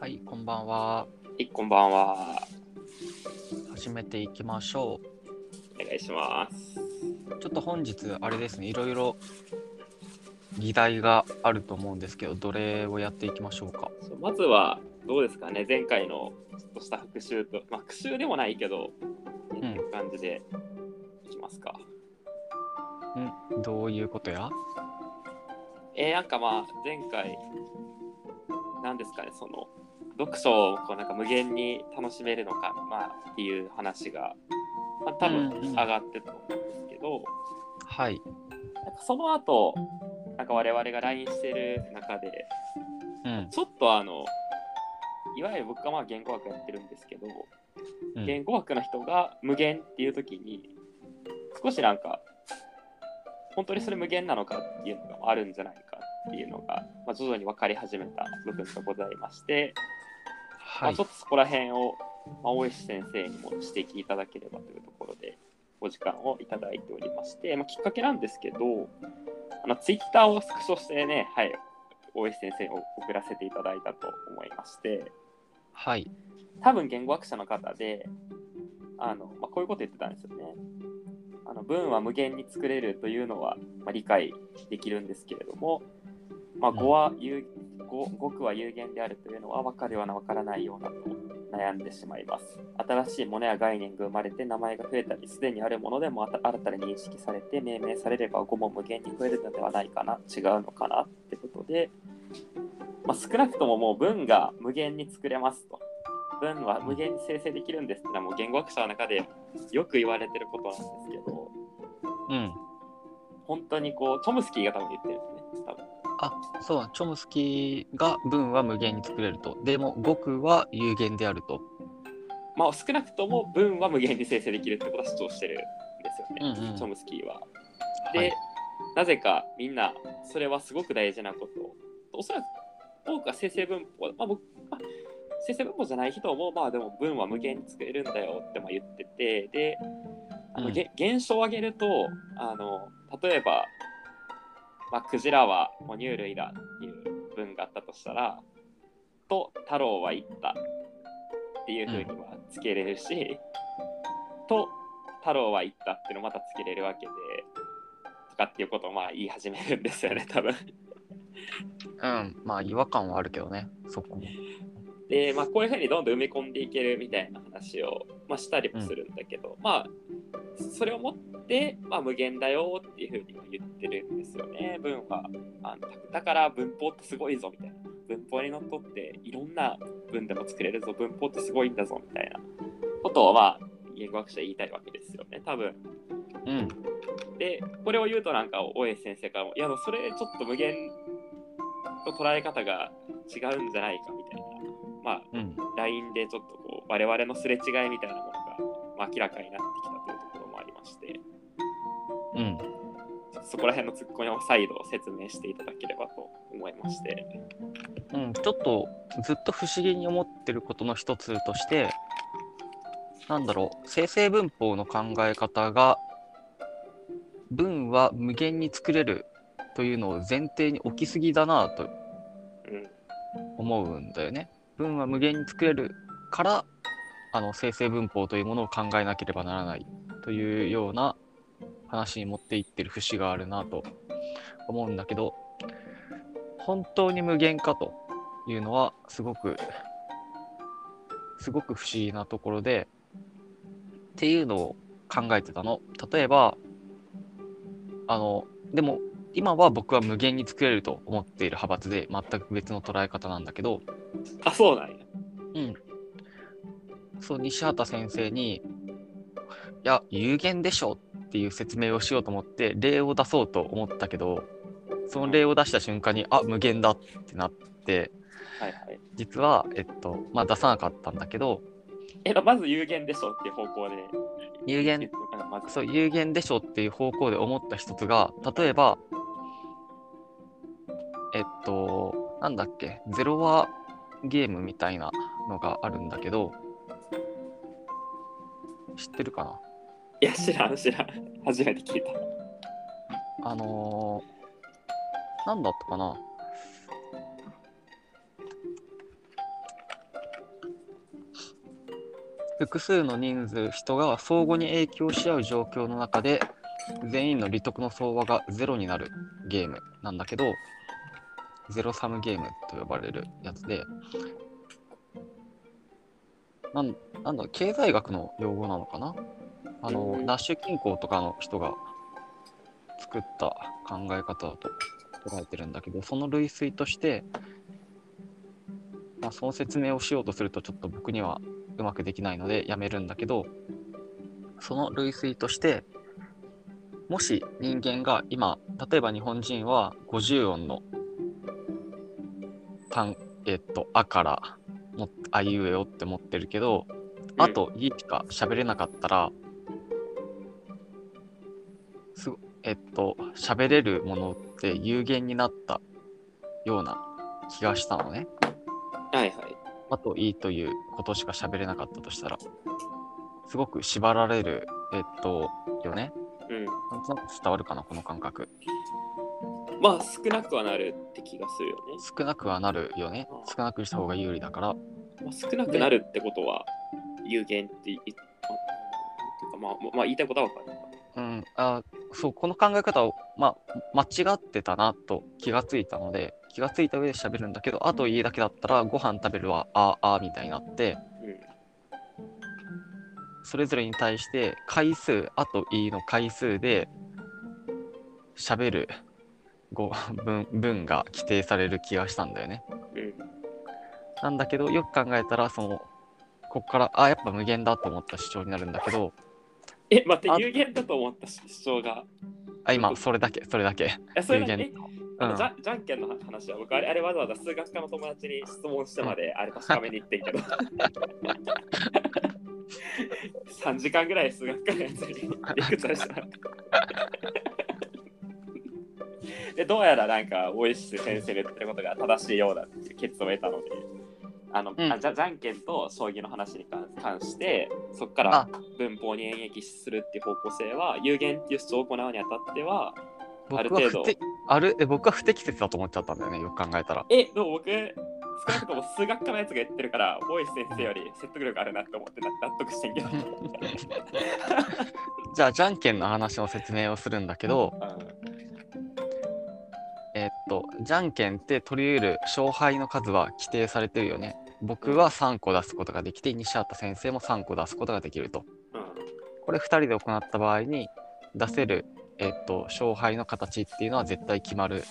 はい、こんばんは。はい、こんばんは。始めていきましょお願いします。う。ちょっと本日、あれですね、いろいろ議題があると思うんですけど、どれをやっていきましょうか？まずは、どうですかね、前回のちょっとした復習と、まあ、復習でもないけど、っていう感じでいきますか。んどういうことや？えー、なんかまあ、前回、なんですかね、その、読書をこうなんか無限に楽しめるのか、まあ、っていう話が、まあ、多分うんうん上がってたと思うんですけど、はい。なんかその後、なんか我々が LINE してる中で、うん。ちょっとあの、いわゆる僕がまあ言語学やってるんですけど、うん言語学の人が無限っていう時に、少しなんか、本当にそれ無限なのかっていうのがあるんじゃないかっていうのが、まあ、徐々に分かり始めた部分がございまして、まはいあちょ。っとそこら辺を、まあ、大石先生にも指摘いただければというところで、お時間をいただいておりまして、まあ、きっかけなんですけど、あのツイッターをスクショしてね、はい、大石先生に送らせていただいたと思いまして、はい。多分言語学者の方で、あのまあ、こういうこと言ってたんですよね。あの文は無限に作れるというのは、まあ、理解できるんですけれども、まあ、語は有語語句は有限であるというのは分かるような分からないようなと悩んでしまいます。新しいものや概念が生まれて名前が増えたり、すでにあるものでも新たに認識されて命名されれば語も無限に増えるのではないかな、違うのかなってことで、まあ、少なくとももう文が無限に作れますと。文は無限に生成できるんですってのはもう言語学者の中でよく言われてることなんですけど、うん。本当にこう、チョムスキーが多分言ってるんですね、多分。あ、そうだ、チョムスキーが文は無限に作れると。でも、語句は有限であると。まあ少なくとも文は無限に生成できるってことは主張してるんですよね、うんうんチョムスキーは。はで、い。なぜかみんなそれはすごく大事なことをおそらく多くは生成文法、まあ僕まあ、生成文法じゃない人もまあでも文は無限に作れるんだよってまあ言っててであの、うんげ現象を挙げるとあの例えば、まあ、クジラは哺乳類だっていう文があったとしたらと太郎は言ったっていうふうにはつけれるし、と太郎は言ったっていうのをまたつけれるわけでとかっていうことをまあ言い始めるんですよね多分。うん。まあ、違和感はあるけどね、そこも。で、まあ、こういうふうにどんどん埋め込んでいけるみたいな話を、まあ、したりもするんだけど、まあそれをもって、まあ、無限だよっていうふうに言ってるんですよね文は。あのだから文法ってすごいぞみたいな。文法にのっとっていろんな文でも作れるぞ文法ってすごいんだぞみたいなことをまあ言語学者は言いたいわけですよね多分。うん。でこれを言うとなんか大江先生からもいやそれちょっと無限と捉え方が違うんじゃないかみたいなまあうん。LINE でちょっとこう我々のすれ違いみたいなものが、まあ、明らかになってきたというところもありましてうん。そこら辺のツッコミを再度説明していただければと思いましてうん、ちょっとずっと不思議に思ってることの一つとして、なんだろう、生成文法の考え方が、文は無限に作れるというのを前提に置きすぎだなとうん思うんだよね。文は無限に作れるから、あの生成文法というものを考えなければならないというような話に持っていってる節があるなと思うんだけど、本当に無限かというのはすごく、すごく不思議なところで、っていうのを考えてたの。例えば、あの、でも今は僕は無限に作れると思っている派閥で全く別の捉え方なんだけど、あそうなんや。うん。そう、西畑先生に、いや、有限でしょっていう説明をしようと思って、例を出そうと思ったけど、その例を出した瞬間に、あ、無限だってなって、はいはい。実は、えっと、まあ出さなかったんだけど、えまず有限でしょっていう方向で。有限、うんまずそう、有限でしょっていう方向で思った一つが、例えば、えっと、なんだっけ、ゼロワゲームみたいなのがあるんだけど、知ってるかな？いや知らん知らん。初めて聞いた。あのー、なんだったかな？複数の人数、人が相互に影響し合う状況の中で、全員の利得の相和がゼロになるゲームなんだけど、ゼロサムゲームと呼ばれるやつで、なんなんだ、経済学の用語なのかな？あの、うん。ナッシュ均衡とかの人が作った考え方だと捉えてるんだけど、その類推として、まあ、その説明をしようとするとちょっと僕にはうまくできないのでやめるんだけど、その類推として、もし人間が今、例えば日本人は50音の単、えっと、あからもあいうえおって持ってるけど、あといしか喋れなかったら、すごえっと、喋れるものって有限になったような気がしたのね。はいはい。あといいということしか喋れなかったとしたら、すごく縛られる、えっと、よね？うん。なんとなく伝わるかな、この感覚。まあ少なくはなるって気がするよね。少なくはなるよね。少なくした方が有利だから。まあ、少なくなるってことは有限ってい、まあてまあ、まあ、言いたいことはわかる。うん、あそう、この考え方を、まあ、間違ってたなと気がついたので、気がついた上で喋るんだけど、あといいだけだったら、ご飯食べるは、ああみたいになって、それぞれに対して回数、あといいの回数で喋る語文文が規定される気がしたんだよね。なんだけど、よく考えたら、その、ここから、あ、やっぱ無限だと思った主張になるんだけど、え、待あって、有限だと思った主張が。あ、今、それだけ、それだけ。え、それ有限。じゃじゃんけんの話は僕あれあれわざわざ数学科の友達に質問してまであれ確かめに行ってんけど。3時間ぐらい数学科のやつに理屈はしたでどうやらなんか大石先生の言ってることが正しいようだっていう結論を得たのであの、うんあじゃじゃんけんと将棋の話に関関してそこかあら文法に演繹するっていう方向性は有限っていう主張を行うにあたってはある程度あるえ僕は不適切だと思っちゃったんだよね、よく考えたら。え、でも僕、少なくとも数学科のやつが言ってるから、大石先生より説得力あるなって思ってな納得してんけど。じゃあ、じゃんけんの話の説明をするんだけど、えーっと、じゃんけんって取り得る勝敗の数は規定されてるよね。僕は3個出すことができて、西畑先生も3個出すことができると。うん。これ2人で行った場合に出せる、えーっと、勝敗の形っていうのは絶対決まる。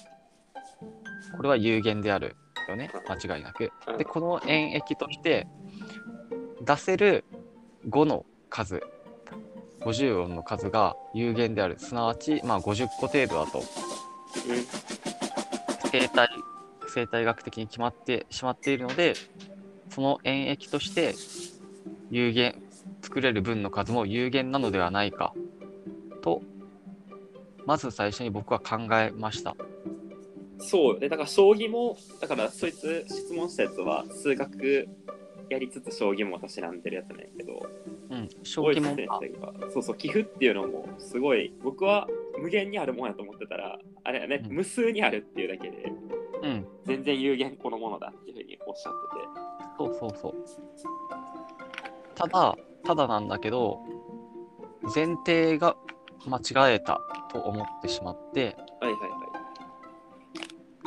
これは有限であるよね、間違いなく。で、この演繹として、出せる5の数、50音の数が有限である。すなわち、まあ、50個程度だと。生態生態学的に決まってしまっているのでその演繹として有限作れる分の数も有限なのではないかとまず最初に僕は考えました。そうでだから将棋もだからそいつ質問したやつは数学やりつつ将棋も私なんでるやつなんやけどうん将棋もそうそう寄付っていうのもすごい僕は無限にあるもんやと思ってたらあれやね、うん。無数にあるっていうだけでうん。全然有限このものだっていうふうにおっしゃってて。そうそうそうただただなんだけど前提が間違えたと思ってしまってはいはいはい。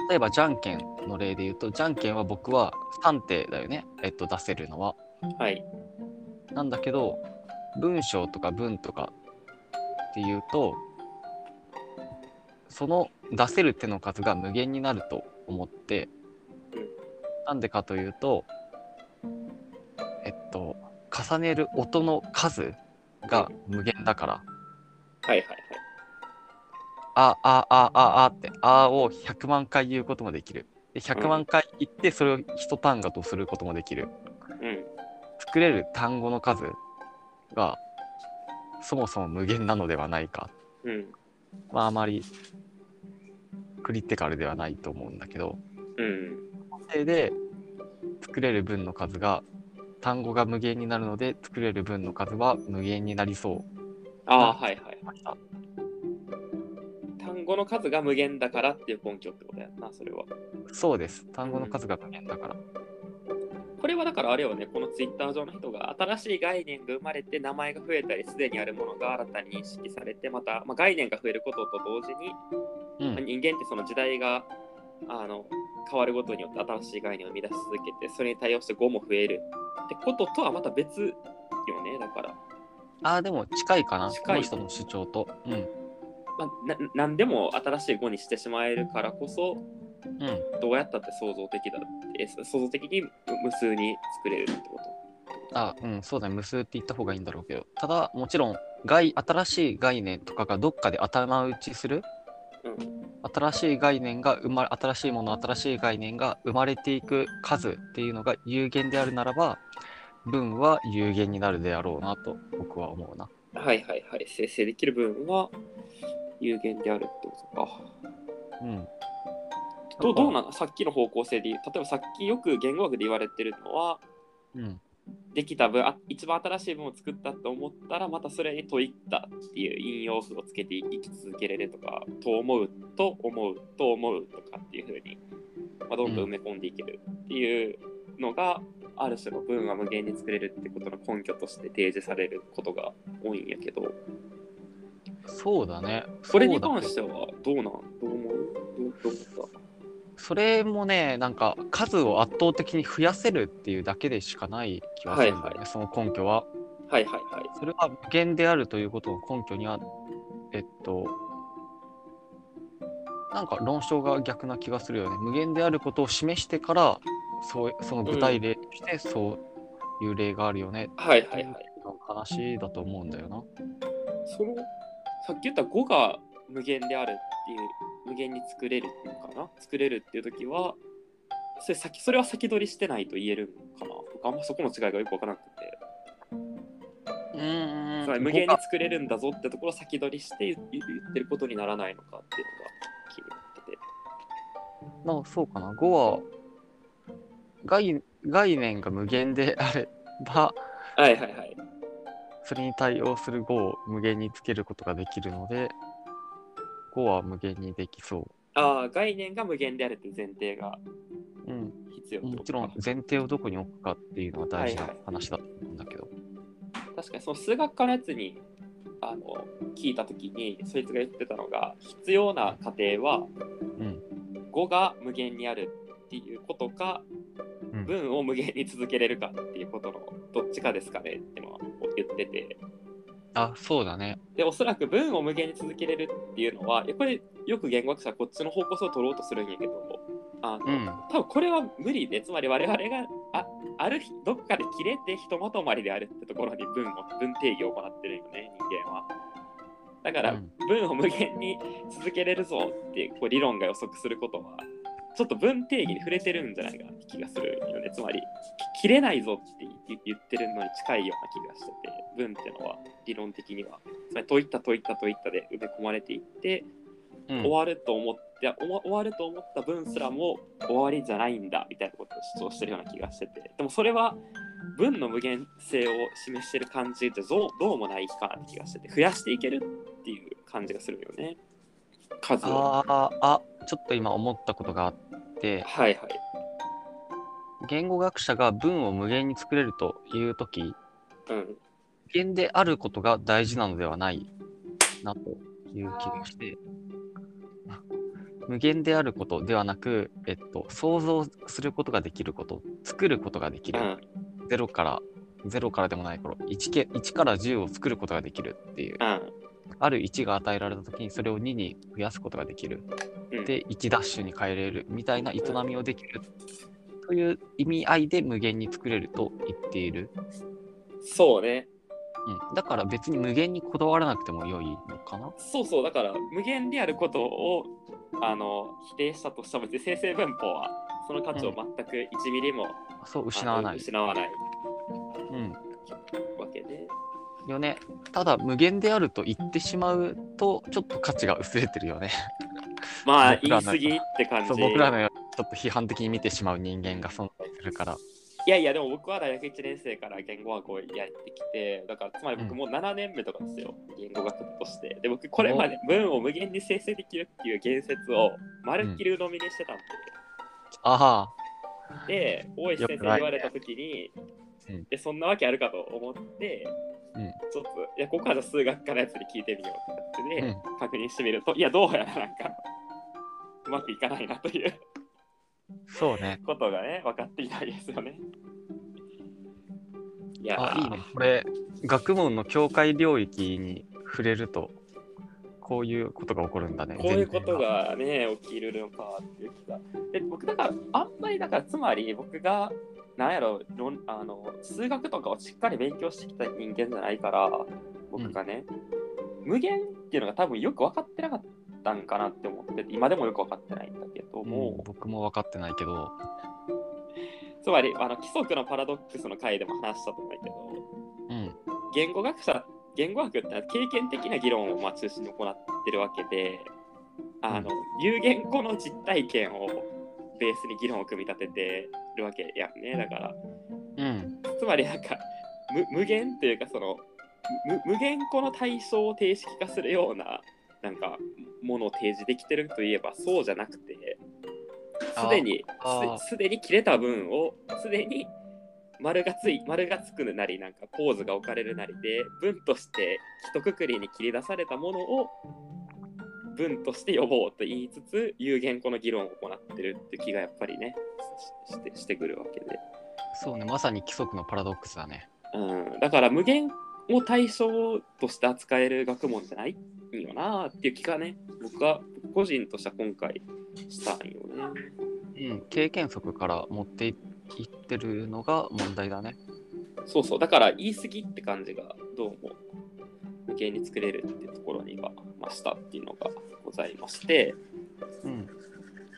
例えばじゃんけんの例で言うとじゃんけんは僕は3手だよねえっと出せるのは。はい。なんだけど文章とか文とかっていうとその出せる手の数が無限になると思ってうんなんでかというとえっと重ねる音の数が無限だからはいはいはい。あああああってあを100万回言うこともできる。で100万回言ってそれを一単語とすることもできる。うん。作れる単語の数がそもそも無限なのではないか。うんまああまりクリティカルではないと思うんだけど、うんそれで作れる分の数が単語が無限になるので作れる分の数は無限になりそうああはいはい。単語の数が無限だからっていう根拠ってことやんなそれはそうです。単語の数が無限だから。これはだからあれよね、このツイッター上の人が新しい概念が生まれて名前が増えたり、すでにあるものが新たに認識されて、また、まあ、概念が増えることと同時に、うんまあ人間ってその時代があの変わることによって新しい概念を生み出し続けて、それに対応して語も増えるってこととはまた別よね、だから。ああ、でも近いかな。近い人の主張と。うん。まあ、な何でも新しい語にしてしまえるからこそ、うん。どうやったって創造的だって、創造的に無数に作れるってこと？あうん、そうだね。無数って言った方がいいんだろうけど。ただ、もちろん、概新しい概念とかがどっかで頭打ちする、うん新しい概念が生まれ、新しいもの、新しい概念が生まれていく数っていうのが有限であるならば、文は有限になるであろうなと僕は思うな。はいはいはい。生成できる分は有限であるってことか。うん。どうどうなのさっきの方向性で例えばさっきよく言語学で言われてるのは、うん。できた分あ一番新しい文を作ったと思ったらまたそれに問いったっていう引用符をつけて生き続けれるとかと思うと思うと思うとかっていうふうに、まあ、どんどん埋め込んでいけるっていうのが、ある種の文は無限に作れるってことの根拠として提示されることが多いんやけどそうだね。これに関してはどうなんどう思うどう思った？それもね、なんか数を圧倒的に増やせるっていうだけでしかない気はするんだよね、はいはいその根拠は。はいはいはいそれは無限であるということの根拠には、えっと、なんか論証が逆な気がするよね。無限であることを示してから、そうその具体例としてそういう例があるよね。はいはいはいの話だと思うんだよな。そのさっき言った5が無限であるっていう無限に作れるのかな？作れるっていう時はそれ先それは先取りしてないと言えるのかな？僕あんまそこの違いがよく分からなくて、うんつまり無限に作れるんだぞってところを先取りして言言ってることにならないのかっていうのが気になってて。まあそうかな。5は概概念が無限であれば、はいはいはい。それに対応する5を無限につけることができるので、5は無限にできそああ概念が無限であるっていう前提がう。うん。必要ってことかもちろん前提をどこに置くかっていうのは大事なはいはい話だと思うんだけど。確かにその数学科のやつにあの聞いた時にそいつが言ってたのが必要な過程はうん。5が無限にあるっていうことか、うん文を無限に続けれるかっていうことのどっちかですかねってのは言っててあ、そうだね。でおそらく文を無限に続けれるっていうのはやっぱりよく言語学者はこっちの方向性を取ろうとするんやけどあの、うん。多分これは無理でつまり我々があある日どっかで切れてひとまとまりであるってところに文を文定義を行ってるよね人間は。だから、うん文を無限に続けれるぞっていうこう理論が予測することはちょっと文定義に触れてるんじゃないかなって気がするよね。つまりき切れないぞって言言ってるのに近いような気がしてて文ってのは理論的には。つまり問いった問いった問いったで埋め込まれていってうん。終わると思って、終わると思った文すらも終わりじゃないんだみたいなことを主張してるような気がしてて。でもそれは文の無限性を示してる感じってどうどうもないかなって気がしてて増やしていけるっていう感じがするよね。数を。あーあ、ちょっと今思ったことがあって、はいはい。言語学者が文を無限に作れるというとき、うん。無限であることが大事なのではないなという気がして、無限であることではなく、えっと、想像することができること、作ることができる、うん。0から、0からでもない頃1け、1から10を作ることができるっていう、うん。ある1が与えられたときにそれを2に増やすことができる。うんで、1ダッシュに変えれるみたいな営みをできるという意味合いで無限に作れると言っている。そうねうん、だから別に無限にこだわらなくても良いのかな？そうそうだから無限であることをあの否定したとしても生成文法はその価値を全く1ミリも、そう、失わない。失わないうん。わけでよね。ただ、無限であると言ってしまうと、ちょっと価値が薄れてるよね。まあ言い過ぎって感そうじ僕らのちょっと批判的に見てしまう人間が存在するから。いやいや、でも僕は大学1年生から言語学をやってきて、だからつまり僕うん。もう7年目とかですよ、言語学部として。で、僕これまで文を無限に生成できるっていう言説をまるっきり鵜呑みにしてたんで、ああ、で大石先生に言われた時に、うんでそんなわけあるかと思って、うんちょっといやここはじゃあ数学科のやつに聞いてみようってなってね、うん確認してみるといやどうやらなんかうまくいかないなというそうね。ことがね分かっていないですよね。いやあ、いいね。これ、学問の境界領域に触れると、こういうことが起こるんだね。こういうことがね、起きるのかっていう気が。で、僕、だから、あんまり、だから、つまり僕が、なんやろ論あの、数学とかをしっかり勉強してきた人間じゃないから、僕がね、無限っていうのが多分よく分かってなかったんかなって思ってて、今でもよく分かってないんだけどうんも、僕も分かってないけど、つまり、あの規則のパラドックスの回でも話したと思うけど、うん。言語学者言語学ってのは経験的な議論をまあ中心に行ってるわけであの、有言語の実体験をベースに議論を組み立ててるわけやんねだからうん。つまりなんか無無限というかその無無限語の対象を定式化するようななんかものを提示できてるといえばそうじゃなくてすでにすすでに切れた文をすでに丸がつい丸がつくなりなんかポーズが置かれるなりで文として一括りに切り出されたものを文として呼ぼうと言いつつ有言語の議論を行ってるっていう気がやっぱりねししてしてくるわけで、そうね。まさに規則のパラドックスだね。うん、だから無限を対象として扱える学問じゃないんよなっていう気がね僕は個人としては今回したんよね。うん。経験則から持っていってるのが問題だね。そうそう、だから言い過ぎって感じがどうも無限に作れるっていうところにはましたっていうのがございまして、うん。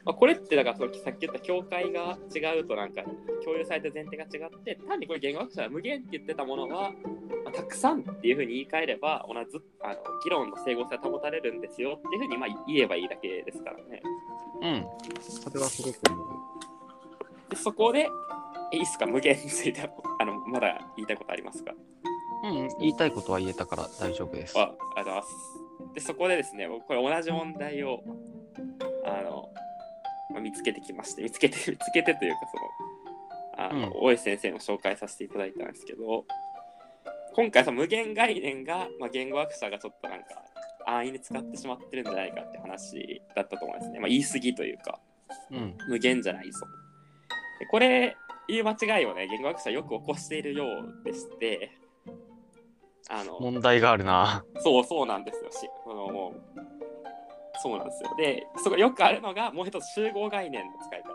まあ、これってだからさっき言った境界が違うとなんか共有された前提が違って単にこれ言語学者は無限って言ってたものは、まあたくさんっていうふうに言い換えれば同じあの議論の整合性が保たれるんですよっていうふうにまあ言えばいいだけですからね。うん。それはすごく。でそこでえいいっすか無限についてはあのまだ言いたいことありますか？うん。言いたいことは言えたから大丈夫です。あありがとうございます。で、そこでですね、僕これ同じ問題を、あの、まあ、見つけてきまして、見つけて、見つけてというか、その、あの、うん大石先生の紹介させていただいたんですけど、今回、その無限概念が、まあ、言語学者がちょっとなんか、安易に使ってしまってるんじゃないかって話だったと思うんですね。まあ、言い過ぎというか、うん。無限じゃないぞ。でこれ、いう間違いをね、言語学者よく起こしているようでして、あの、問題があるな。そうそうなんですよ。しあのもうそうなんですよ。でそこよくあるのがもう一つ集合概念の使い方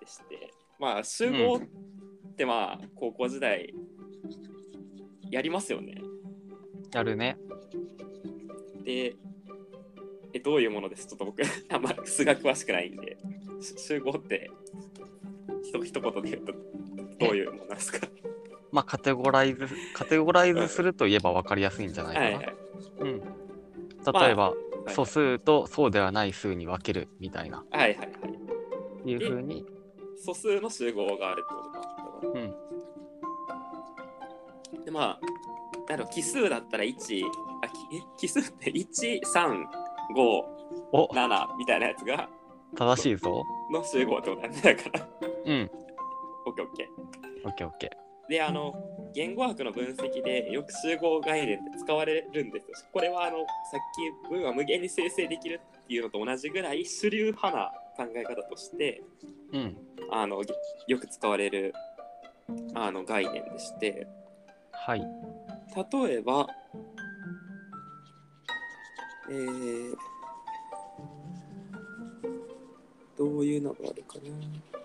でしてまあ集合ってまあ高校時代やりますよね。やるね。でえどういうものです？ちょっと僕 あんま数学詳しくないんでし集合ってひと一言で言うとどういうものなんですか？まあ、カテゴライズ、カテゴライズすると言えば分かりやすいんじゃないかな。はいはいうん。例えば、はい素数とそうではない数に分けるみたいな、はいはいはいいうふうに、素数の集合があるってことか。うん。で、まあ、なんだろう奇数だったら1、あ、奇数って1、3、5、お、7みたいなやつが正しいぞ。の集合ってことなんだから。うん。オッケーオッケオッケーオッケー。で、あの、言語学の分析でよく集合概念って使われるんですよ。これはあの、さっき文は無限に生成できるっていうのと同じぐらい主流派な考え方として、ー。うん。あの、よく使われるあの概念でして、はい。例えば、えー、どういうのがあるかな。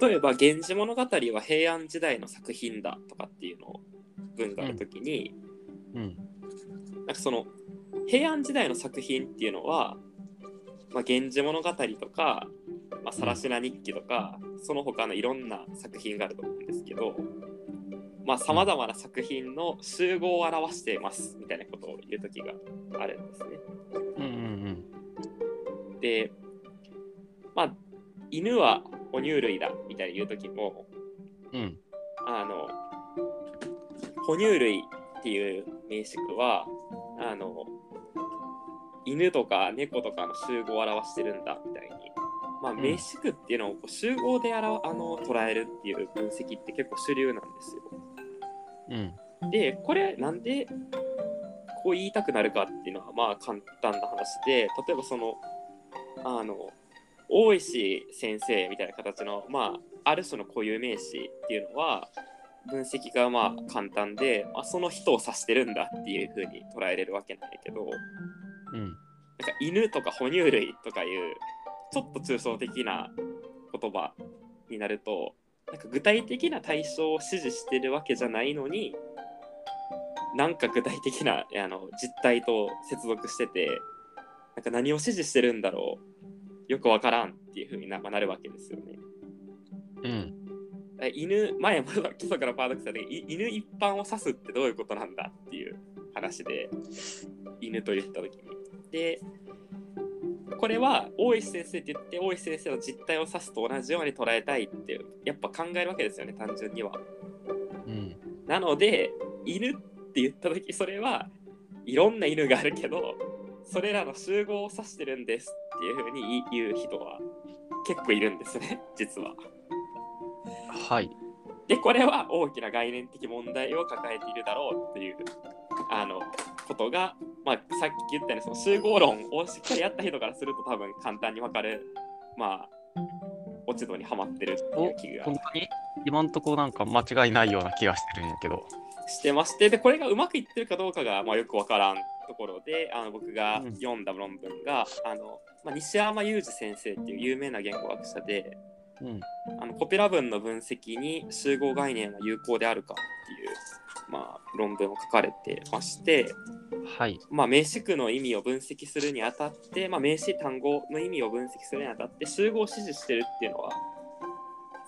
例えば「源氏物語」は平安時代の作品だとかっていうのを文があるときに、うん。なんかその平安時代の作品っていうのは「まあ、源氏物語」とか「まあ、さらしな日記」とか、その他のいろんな作品があると思うんですけどさまざ、まな作品の集合を表していますみたいなことを言う時があるんですね。うんうんでまあ犬は哺乳類だみたいに言う時もうん。うん。あの哺乳類っていう名詞はあの犬とか猫とかの集合を表してるんだみたいに、まあ、ん名詞句っていうのをこう集合であらあの捉えるっていう分析って結構主流なんですよ。うん。でこれなんでこう言いたくなるかっていうのはまあ簡単な話で例えばそのあの大石先生みたいな形のまあある種の固有名詞っていうのは分析がまあ簡単で、まあ、その人を指してるんだっていう風に捉えれるわけなんやけどうん。なんか犬とか哺乳類とかいうちょっと抽象的な言葉になるとなんか具体的な対象を指示してるわけじゃないのになんか具体的なあの実態と接続しててなんか何を指示してるんだろうよくわからんっていう風にな,、まあなるわけですよね。うん。え犬前も 基礎からパードクサでい犬一般を指すってどういうことなんだっていう話で犬と言った時に。でこれは大石先生って言って大石先生の実態を指すと同じように捉えたいってやっぱ考えるわけですよね単純には。うん。なので犬って言った時それはいろんな犬があるけどそれらの集合を指してるんですっていうふうに言う人は結構いるんですね 実は。はい。でこれは大きな概念的問題を抱えているだろうっていうあのことが、まあ、さっき言ったようにその集合論をしっかりやった人からすると多分簡単に分かるまあ落ち度にはまってるっていう気が本当に？今んとこなんか間違いないような気がしてるんやけど。してましてでこれがうまくいってるかどうかが、まあ、よく分からんところであの僕がうん読んだ論文が、あのまあ、西山裕二先生っていう有名な言語学者でうん。あのコピュラ文の分析に集合概念は有効であるかっていう、まあ、論文を書かれてまして、はい。まあ、名詞句の意味を分析するにあたって、まあ、名詞単語の意味を分析するにあたって集合を指示してるっていうのは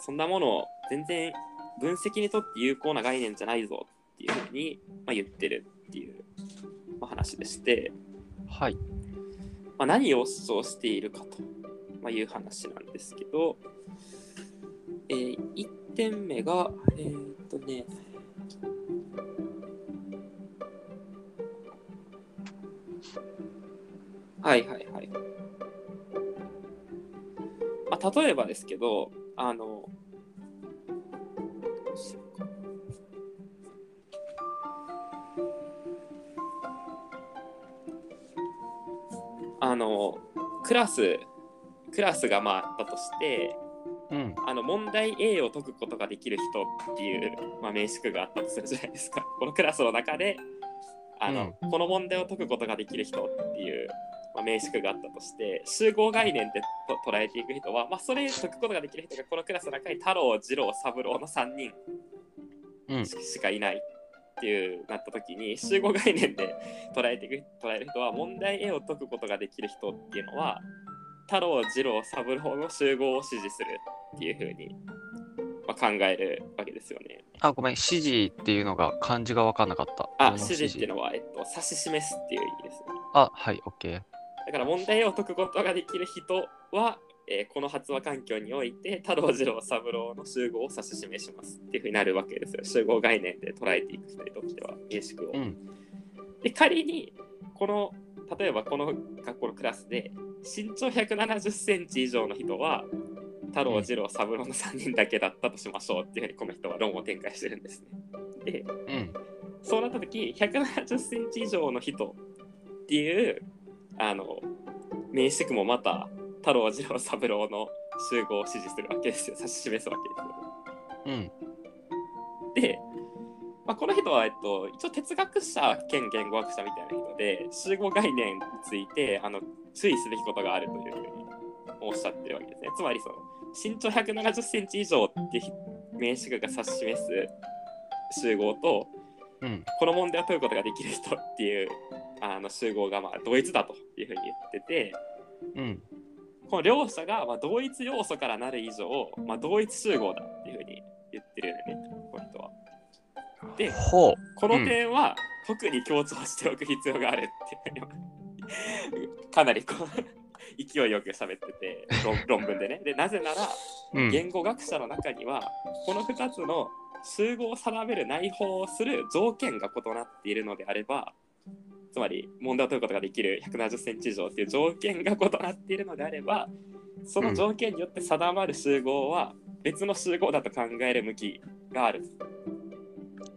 そんなものを全然分析にとって有効な概念じゃないぞっていうふうに、まあ、言ってるっていう、まあ、話でして、はい。まあ、何を主張しているかと、いう話なんですけど、えー、1点目が、えーっとね、はいはいはい。まあ、例えばですけど、あの、あの、クラス、クラスがまああったとして、うん。あの問題 A を解くことができる人っていう、まあ、名詞句があったとするじゃないですか。このクラスの中であの、この問題を解くことができる人っていう、まあ、名詞句があったとして集合概念でと捉えていく人は、まあ、それ解くことができる人がこのクラスの中に太郎、次郎、三郎の3人しかいないっていうなった時に集合概念で捉えていく捉える人は問題 A を解くことができる人っていうのは太郎、次郎、三郎の集合を指示するっていうふうに、まあ、考えるわけですよね。あ、ごめん。指示っていうのが漢字が分かんなかった。あ、指示っていうのは、えっと、指し示すっていう意味ですね。あ、はい、オッケー。だから問題を解くことができる人は、えーこの発話環境において太郎次郎三郎の集合を指し示しますっていうふうになるわけですよ。集合概念で捉えていく人にとっては、名詞句を。うん。で、仮に、この、例えばこの学校のクラスで、身長170センチ以上の人は、太郎次郎三郎の3人だけだったとしましょうっていうふうにこの人は論を展開してるんですね。で、うん。そうなった時170センチ以上の人っていうあの名詞句もまた太郎次郎三郎の集合を指示するわけですよ指し示すわけですよ。うん。で、まあ、この人は、えっと、一応哲学者兼言語学者みたいな人で集合概念についてあの注意すべきことがあるというふうにおっしゃってるわけですね。つまりその身長170センチ以上って名詞句が指し示す集合とうん。この問題を解くことができる人っていうあの集合がまあ同一だというふうに言っててうん。この両者がまあ同一要素からなる以上、まあ、同一集合だっていうふうに言ってるよねこの人は。で。この点は特に強調しておく必要があるっていうふうにかなりこう勢いよく喋ってて論論文でね。でなぜならうん。言語学者の中にはこの2つの集合を定める内包をする条件が異なっているのであればつつまり問題を解くことができる170センチ以上っていう条件が異なっているのであればその条件によって定まる集合は別の集合だと考える向きがある。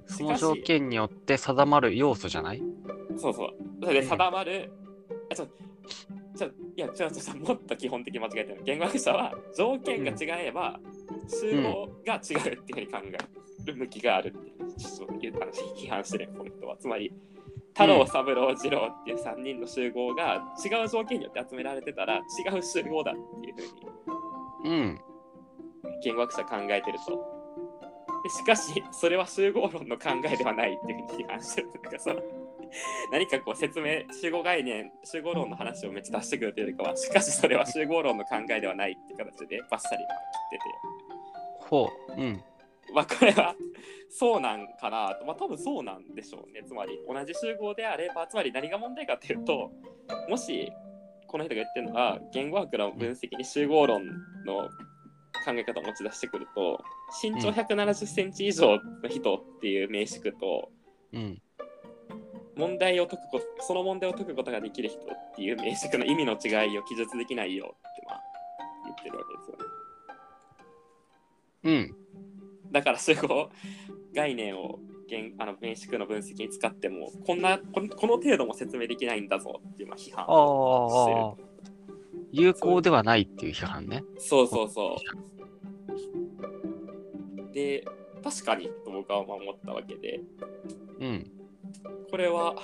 その条件によって定まる要素じゃない？そうそう。それで定まる、あちょちょいやちょちょちょもっと基本的に間違えてる言語学者は条件が違えば集合が違うっていうふうに考える向きがあるっていうう話批判してるポイントはつまり太郎三郎次郎っていう3人の集合が違う条件によって集められてたら違う集合だっていうふうにうん。言語学者考えてると。でしかし、それは集合論の考えではないっていうふうに批判してる。なんかその何かこう説明、集合概念、集合論の話をめっちゃ出してくるというよりかは、しかしそれは集合論の考えではないっていう形でバッサリまあ切ってほう。うん。て、まあこれはそうなんかなと、まあ多分そうなんでしょうね。つまり同じ集合であれば、つまり何が問題かというと、もしこの人が言ってるのが言語学の分析に集合論の考え方を持ち出してくると身長うん170センチ以上の人っていう名詞句とうん。問題を解くことその問題を解くことができる人っていう名詞句の意味の違いを記述できないよってまあ言ってるわけですよね。うん。だから集合概念を言あの名詞句の分析に使ってもこんなこのこの程度も説明できないんだぞっていうまあ批判をしてる。有効ではないっていう批判ね。そうそうそう。で、確かにと僕はまあ思ったわけで、うん。これは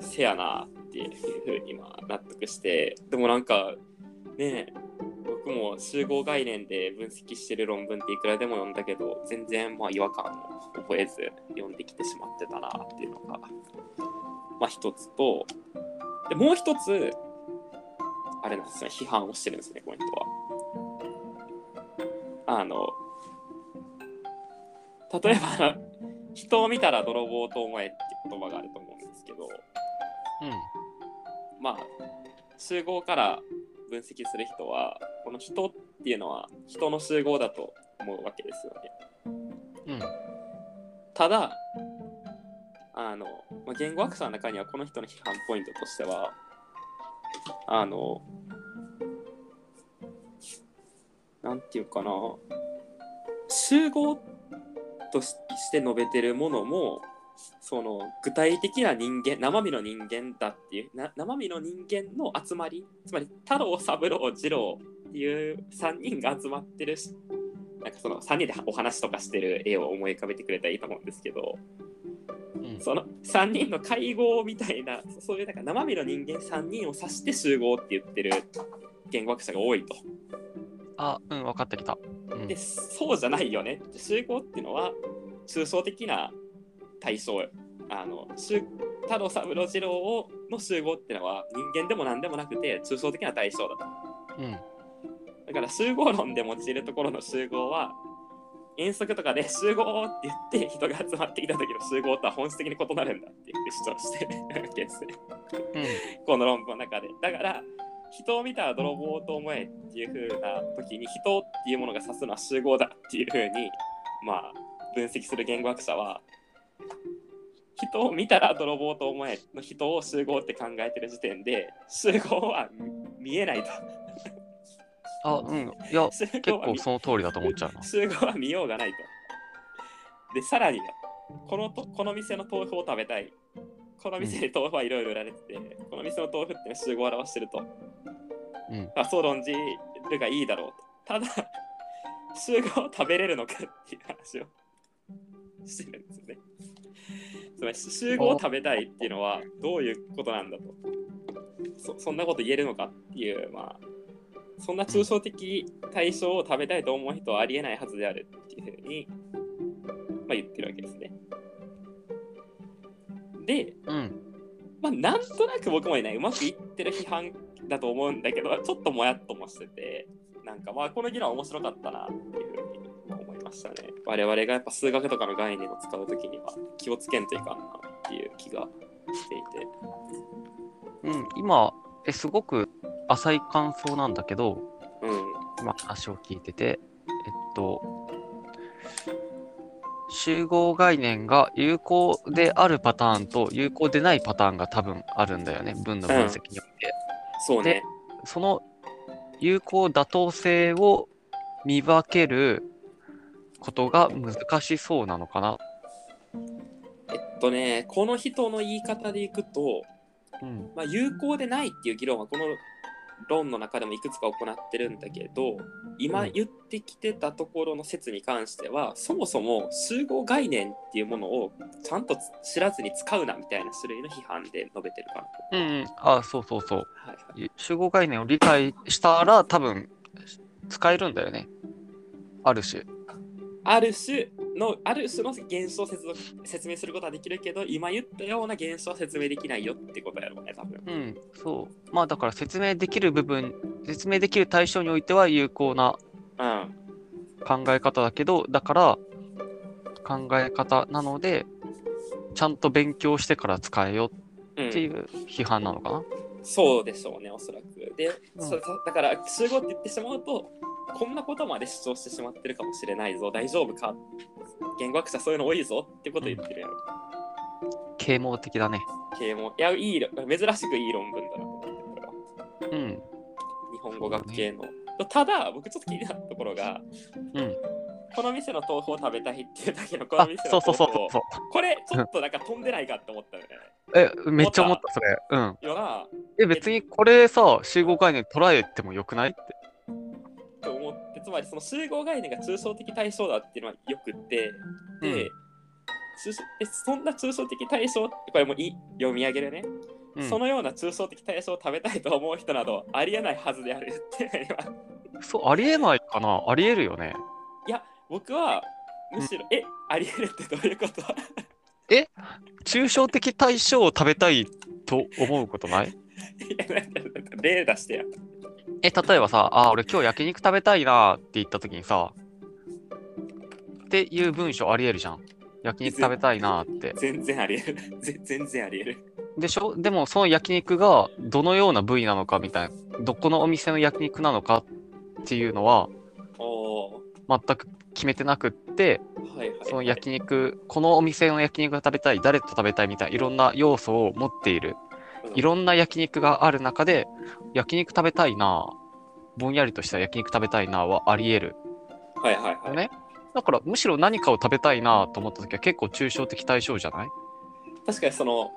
せやなっていうふうにまあ納得して、でもなんかねえ、僕も集合概念で分析してる論文っていくらでも読んだけど、全然まあ違和感を覚えず読んできてしまってたなっていうのが、まあ一つと、でもう一つ、あれなんですね、批判をしてるんですね、この人は。あの、例えば人を見たら泥棒と思えって言葉があると思うんですけど、うん。まあ、集合から分析する人は、この人っていうのは人の集合だと思うわけですよね。うん。ただ、あの、まあ、言語学者の中にはこの人の批判ポイントとしては、あの、なんていうかな、集合としして述べてるものも、その具体的な人間、生身の人間だっていう、な生身の人間の集まり、つまり太郎、三郎、次郎っていう3人が集まってるし、なんかその3人でお話とかしてる絵を思い浮かべてくれたらいいと思うんですけど、うん。その3人の会合みたいな、そういうなんか生身の人間3人を指して集合って言ってる言語学者が多いと。あ、うん、分かってきた。うんで、そうじゃないよね。集合っていうのは、抽象的な対象。あの、集太郎三郎次郎をの集合っていうのは人間でも何でもなくて抽象的な対象だと。うん。だから集合論で用いるところの集合は遠足とかで集合って言って人が集まってきた時の集合とは本質的に異なるんだって主張してるわけですね。うん。この論文の中で。だから人を見たら泥棒と思えっていう風な時に人っていうものが指すのは集合だっていう風にまあ分析する言語学者は人を見たら泥棒と思えの人を集合って考えてる時点で集合は見えないと。あ、うん。いや、集結構その通りだと思っちゃうな。集合は見ようがないと。で、さらにこのとこの店の豆腐を食べたい。この店で豆腐はいろいろ売られてて、この店の豆腐って集合を表してると。うんまあ、そう論じるがいいだろうと。ただ、集合を食べれるのかっていう話を してるんですよね。つまり集合を食べたいっていうのはどういうことなんだと。そそんなこと言えるのかっていう、まあ、そんな抽象的対象を食べたいと思う人はありえないはずであるっていうふうに、まあ、言ってるわけですね。で、うん。まあ、なんとなく僕もね、うまくいってる批判だと思うんだけど、ちょっともやっともしてて、なんかまあ、この議論面白かったなっていうふうにまあ思いましたね。我々がやっぱ数学とかの概念を使うときには気をつけんといかんなっていう気がしていて。うん。今、え、すごく浅い感想なんだけど、うん。今話を聞いてて、えっと、集合概念が有効であるパターンと有効でないパターンが多分あるんだよね、文の分析によって。そうね。その有効妥当性を見分けることが難しそうなのかな。えっとね、この人の言い方でいくと、うん。まあ、有効でないっていう議論はこの論の中でもいくつか行ってるんだけど今うん言ってきてたところの説に関しては、そもそも集合概念っていうものをちゃんと知らずに使うなみたいな種類の批判で述べてるかなと。うん、うん。あ、そうそうそう。はいはい、集合概念を理解したら多分使えるんだよね。ある種。ある種のある種の現象を説説明することはできるけど今言ったような現象は説明できないよってことやろうね多分。うん、そう。まあだから説明できる部分、説明できる対象においては有効なうん考え方だけど、だから考え方なので、ちゃんと勉強してから使えようんっていう批判なのかな。そうでしょうね、おそらく。で、うんそだから、集合って言ってしまうと、こんなことまで主張してしまってるかもしれないぞ、大丈夫か、言語学者そういうの多いぞってこと言ってるやろ。啓蒙的だね。啓蒙いや、いい論、珍しくいい論文だなと思って、これは。うん。日本語学系の。ただ、僕ちょっと気になったところが、うん。この店の豆腐を食べたいっていうだけのこのあ店、そうの豆腐をそうそうそう。これ、ちょっとなんか飛んでないかって思ったよね。え、めっちゃ思った、それ。うん。よな、え、別にこれさ、集合概念捉えてもよくないって。と思ってつまりその集合概念が抽象的対象だっていうのはよくってで、うんえそんな抽象的対象これもい読み上げるね、うん、そのような抽象的対象を食べたいと思う人などありえないはずであるって今そう、ありえないかな。ありえるよね。いや僕はむしろ、えありえるってどういうこと？抽象的対象を食べたいと思うことない？いやなんか例出してやえ、例えばさ、あ、俺今日焼肉食べたいなって言った時にさ、っていう文章ありえるじゃん。焼肉食べたいなって。全然ありえるぜ 全然ありえるでしょ？でもその焼肉がどのような部位なのかみたいな、どこのお店の焼肉なのかっていうのは全く決めてなくって、ーはいはい、はい、その焼肉、このお店の焼肉が食べたい、誰と食べたいみたいないろんな要素を持っている。いろんな焼肉がある中で、焼肉食べたいな、ぼんやりとした焼肉食べたいなはあり得るはいはいはい、よね。だからむしろ何かを食べたいなと思った時は結構抽象的対象じゃない？確かにその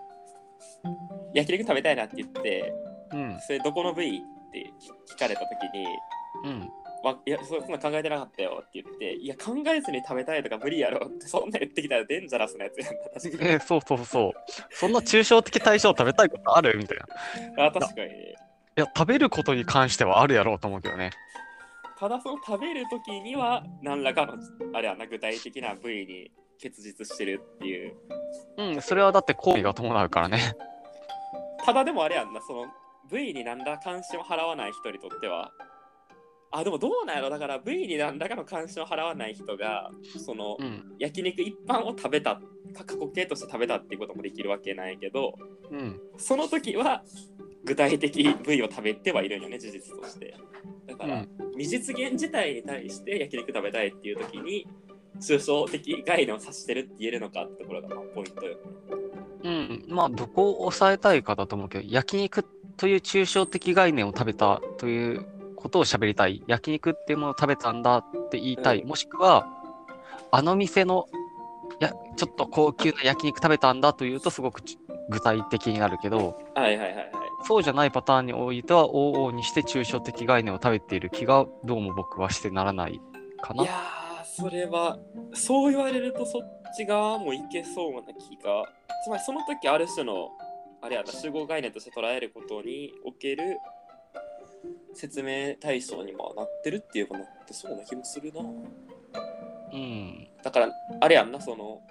焼肉食べたいなって言ってうん。それどこの部位って聞かれた時にうん。わいやそそんな考えてなかったよって言っていや考えずに食べたいとか無理やろってそんな言ってきたらデンジャラスなやつやんな確かにえーそうそうそう。そんな抽象的対象を食べたいことあるみたいな。いあ確かにや、食べることに関してはあるやろうと思うけどね。ただその食べる時には何らかのあれやな具体的な部位に結実してるっていううん、それはだって行為が伴うからね。ただでもあれやんなその部位に何ら関心を払わない人にとってはあでもどうなんやろだから部位に何らかの関心を払わない人がそのうん。焼肉一般を食べた過去形として食べたっていうこともできるわけないけどうん。その時は具体的部位を食べてはいるんよね事実としてだから、うん。未実現自体に対して焼肉食べたいっていう時に抽象的概念を指してるって言えるのかってところがまあポイントようん。まあ、どこを抑えたいかだと思うけど、焼肉という抽象的概念を食べたということを喋りたい。焼肉っていうものを食べたんだって言いたい。うんもしくは、あの店の、や、ちょっと高級な焼肉食べたんだというと、すごくち具体的になるけど、はいはいはいはいそうじゃないパターンにおいては、往々にして抽象的概念を食べている気が、どうも僕はしてならないかな。いやーそれはそう言われるとそっち側もいけそうな気がつまりその時ある種のあれやな集合概念として捉えることにおける説明対象にもなってるっていうかなってそうな気もするな。うん。だからあれやんなその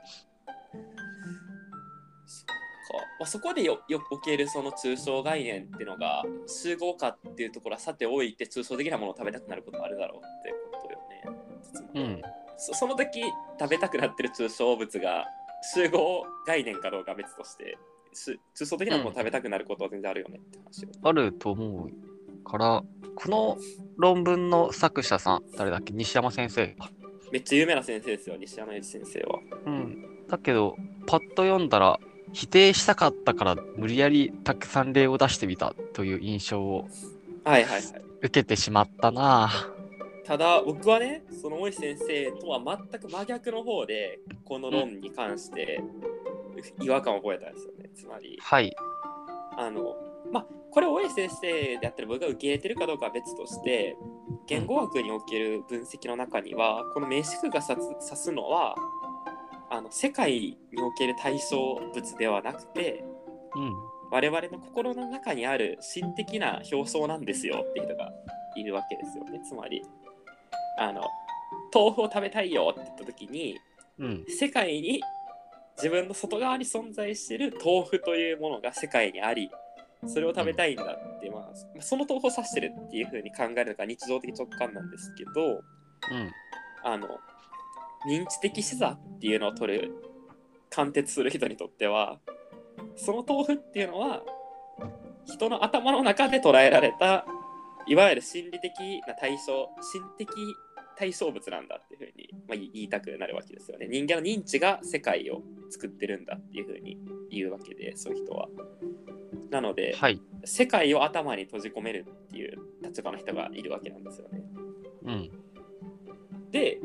そっか、まあ、そこでよよおけるその抽象概念っていうのが集合化っていうところはさておいて抽象的なものを食べたくなることもあるだろうってことよね。うん。そその時食べたくなってる抽象物が集合概念かどうかは別としてし抽象的なものを食べたくなることは全然あるよねって話を、あると思うから、この論文の作者さん、誰だっけ？西山先生。めっちゃ有名な先生ですよ、西山由先生は。うん。だけど、パッと読んだら、否定したかったから無理やりたくさん例を出してみたという印象をはいはいはい。受けてしまったなただ僕はねその大石先生とは全く真逆の方でこの論に関して違和感を覚えたんですよねつまりはい。あのまあこれ大石先生であったら僕が受け入れてるかどうかは別として言語学における分析の中にはこの名詞句が指すのはあの世界における対象物ではなくてうん。我々の心の中にある心的な表層なんですよっていう人がいるわけですよねつまりあの豆腐を食べたいよって言った時にうん。世界に自分の外側に存在している豆腐というものが世界にありそれを食べたいんだって、まあ、その豆腐を指してるっていう風に考えるのが日常的直感なんですけどうん。あの認知的視座っていうのを取る貫徹する人にとってはその豆腐っていうのは人の頭の中で捉えられたいわゆる心理的な対象心的対象物なんだっていうふうに、まあ、言いたくなるわけですよね人間の認知が世界を作ってるんだっていうふうに言うわけでそういう人はなのではい。世界を頭に閉じ込めるっていう立場の人がいるわけなんですよねうん。で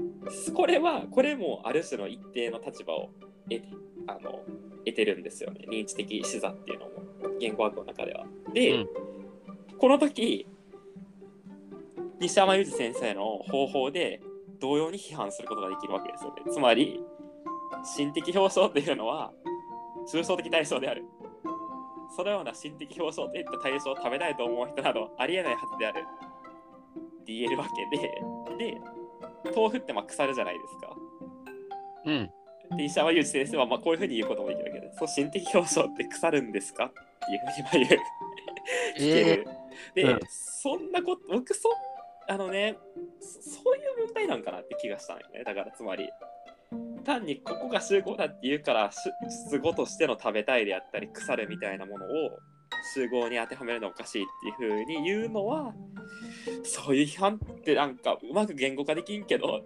これはこれもある種の一定の立場を得てあの得てるんですよね認知的視座っていうのも言語学の中では。で、うんこの時西山裕二先生の方法で同様に批判することができるわけですよね。つまり心的表彰っていうのは抽象的対象である。そのような心的表彰といった対象を食べたいと思う人などありえないはずであるって言えるわけで、で、豆腐ってまあ腐るじゃないですか。うん。で、石山裕二先生はまあこういうふうに言うこともできるわけで、そう、心的表彰って腐るんですかっていうふうにまあ言う。聞けえる。で、うんそんなこと、僕そん、あのねそ、そういう問題なんかなって気がしたのよね。だからつまり、単にここが集合だって言うから、し集合としての食べたいであったり、腐るみたいなものを集合に当てはめるのはおかしいっていうふうに言うのは、そういう批判ってなんかうまく言語化できんけど、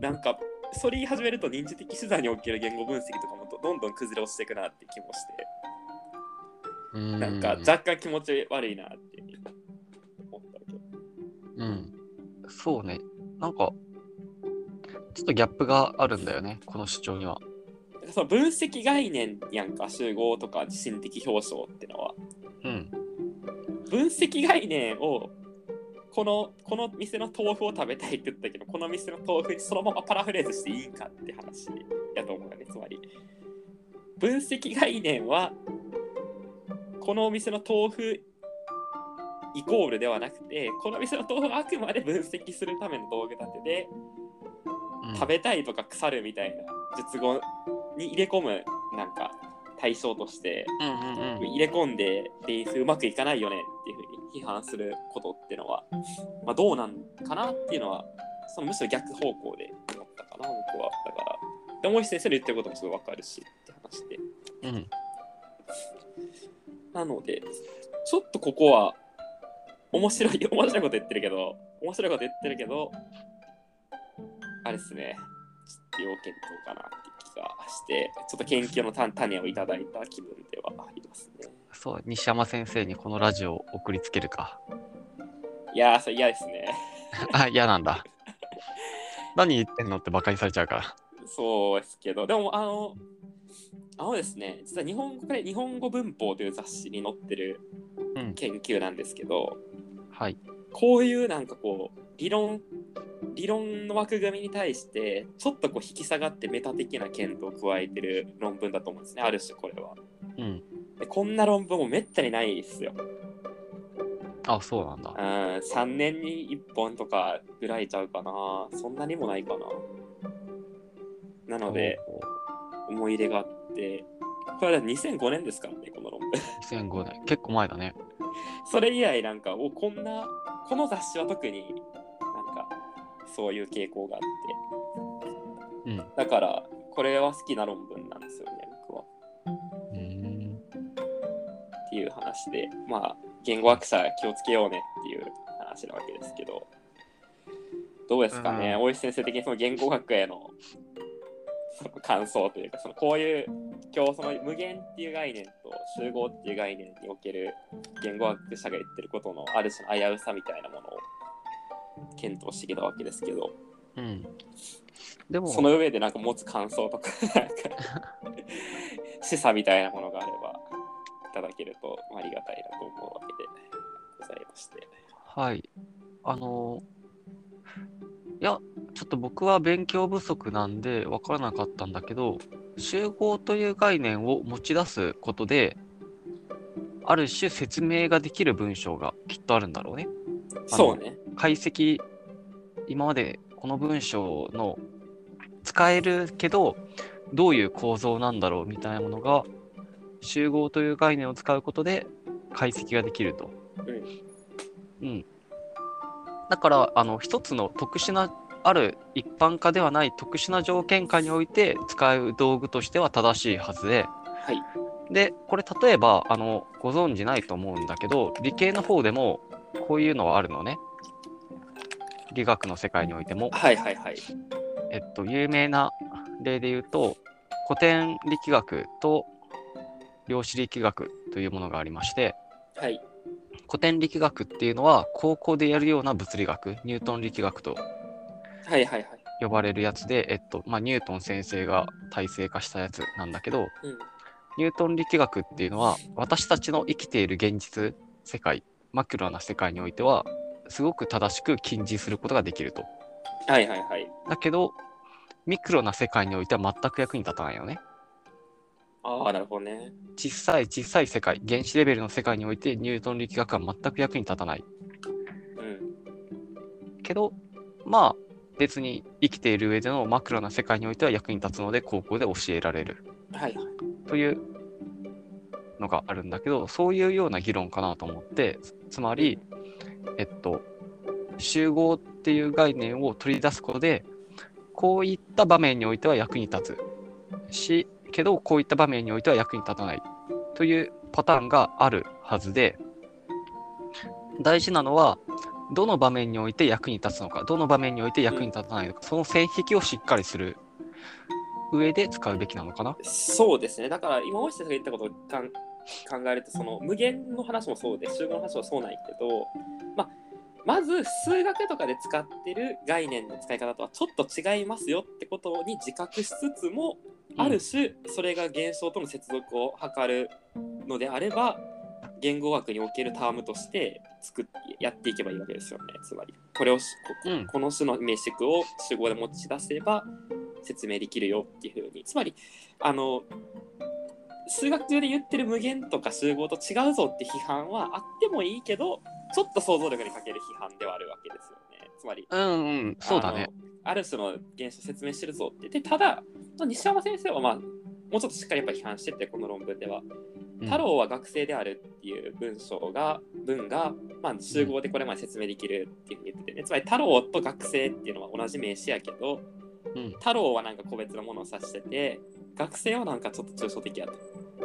なんかそれ言い始めると認知的視座における言語分析とかもどどんどん崩れ落ちていくなって気もして、ー。なんか若干気持ち悪いなっ。うん。そうね。なんか、ちょっとギャップがあるんだよね、この主張には。その分析概念やんか集合とか心的表彰ってのはうん。分析概念をこのこの店の豆腐を食べたいって言ったけどこの店の豆腐にそのままパラフレーズしていいんかって話やと思うよねつまり分析概念はこのお店の豆腐イコールではなくてこの店の豆腐はあくまで分析するための道具立てでうん食べたいとか腐るみたいな術語に入れ込むなんか対象としてうんうんうん。入れ込んでベースうまくいかないよねっていうふうに批判することっていうのは、まあ、どうなんかなっていうのはそのむしろ逆方向で思ったかな僕はだからで大石先生の言ってることもすごいわかるしって話でうん。なのでちょっとここは面白い面白いこと言ってるけど面白いこと言ってるけどあれですねちょっと要検討かなって気がしてちょっと研究の種種をいただいた気分ではありますねそう、西山先生にこのラジオを送りつけるか。いやーそれ嫌ですね あ、嫌なんだ。何言ってんのってバカにされちゃうから。そうですけど、でも、あの、あのですね、実は日本語、これ、日本語文法という雑誌に載ってるうん研究なんですけど、はい。こういうなんかこう、理論、理論の枠組みに対して、ちょっとこう引き下がってメタ的な検討を加えてる論文だと思うんですね、ある種これは。うん。でこんな論文もめったにないですよ。あ、そうなんだ。うん、3年に1本とかぐらいちゃうかな。そんなにもないかな。なので、お思い入れがあって、これは2005年ですからね、この論文。2005年。結構前だね。それ以来、なんか、おこんな、この雑誌は特になんか、そういう傾向があって、うん。うだから、これは好きな論文なんですよね、僕は。っていう話で、まあ、言語学者気をつけようねっていう話なわけですけど、どうですかね、うん大石先生的にその言語学へのその感想というか、そのこういう、今日その無限っていう概念と集合っていう概念における言語学者が言ってることのある種の危うさみたいなものを検討してきたわけですけど、うん。でも、その上でなんか持つ感想とか、示唆みたいなものがあればいただけるとありがたいなと思うわけでございまして。はい。あの、いや、ちょっと僕は勉強不足なんで分からなかったんだけど、集合という概念を持ち出すことで、ある種説明ができる文章がきっとあるんだろうね。そうね。解析、今までこの文章の使えるけど、どういう構造なんだろうみたいなものが、集合という概念を使うことで解析ができると。うん。うん。だから、あの、一つの特殊な、ある一般化ではない特殊な条件下において使う道具としては正しいはずで、はい。で、これ例えば、あの、ご存知ないと思うんだけど、理系の方でもこういうのはあるのね。理学の世界においても。はいはいはい。えっと、有名な例で言うと、古典力学と量子力学というものがありまして、はい。古典力学っていうのは高校でやるような物理学、ニュートン力学とはいはいはい。呼ばれるやつで、えっと、まあ、ニュートン先生が体制化したやつなんだけど、うん。ニュートン力学っていうのは、私たちの生きている現実世界、マクロな世界においては、すごく正しく近似することができると。はいはいはい。だけど、ミクロな世界においては全く役に立たないよね。ああ、なるほどね。小さい小さい世界、原子レベルの世界においてニュートン力学は全く役に立たない。うん。けど、まあ、別に生きている上でのマクロな世界においては役に立つので、高校で教えられるはいはい。というのがあるんだけど、そういうような議論かなと思って、つつまり、えっと、集合っていう概念を取り出すことで、こういった場面においては役に立つし、けど、こういった場面においては役に立たないというパターンがあるはずで、大事なのは、どの場面において役に立つのか、どの場面において役に立たないのか、その線引きをしっかりする上で使うべきなのかな？そうですね。だから今、大石先生が言ったことをかん考えると、その無限の話もそうです、集合の話もそうなんやけど、ま、まず数学とかで使ってる概念の使い方とはちょっと違いますよってことに自覚しつつも、ある種それが現象との接続を図るのであれば言語学におけるタームとして作っやっていけばいいわけですよねつまりこれをしこうんこの種の名詞句を主語で持ち出せば説明できるよっていうふうにつまりあの数学上で言ってる無限とか集合と違うぞって批判はあってもいいけどちょっと想像力に欠ける批判ではあるわけですよねつまりうんうん、そうだね。ある種の現象を説明してるぞって。で、ただ、西山先生は、まあ、もうちょっとしっかりやっぱ批判してて、この論文では。うん太郎は学生であるっていう文章が、文が、まあ、集合でこれまで説明できるっていうふうに言っててね。つまり、太郎と学生っていうのは同じ名詞やけど、うん太郎はなんか個別のものを指してて、学生はなんかちょっと抽象的やと。